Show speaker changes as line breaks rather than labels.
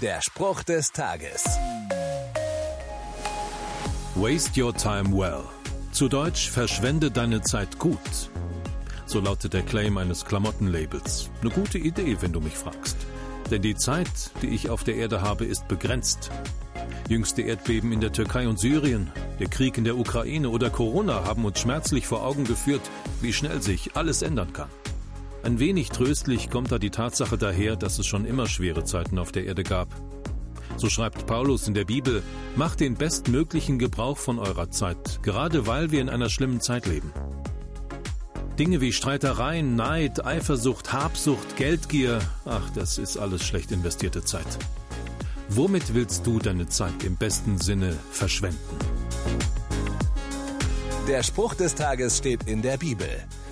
Der Spruch des Tages.
Waste your time well. Zu Deutsch, verschwende deine Zeit gut. So lautet der Claim eines Klamottenlabels. Eine gute Idee, wenn du mich fragst. Denn die Zeit, die ich auf der Erde habe, ist begrenzt. Jüngste Erdbeben in der Türkei und Syrien, der Krieg in der Ukraine oder Corona haben uns schmerzlich vor Augen geführt, wie schnell sich alles ändern kann. Ein wenig tröstlich kommt da die Tatsache daher, dass es schon immer schwere Zeiten auf der Erde gab. So schreibt Paulus in der Bibel, macht den bestmöglichen Gebrauch von eurer Zeit, gerade weil wir in einer schlimmen Zeit leben. Dinge wie Streitereien, Neid, Eifersucht, Habsucht, Geldgier, ach, das ist alles schlecht investierte Zeit. Womit willst du deine Zeit im besten Sinne verschwenden?
Der Spruch des Tages steht in der Bibel.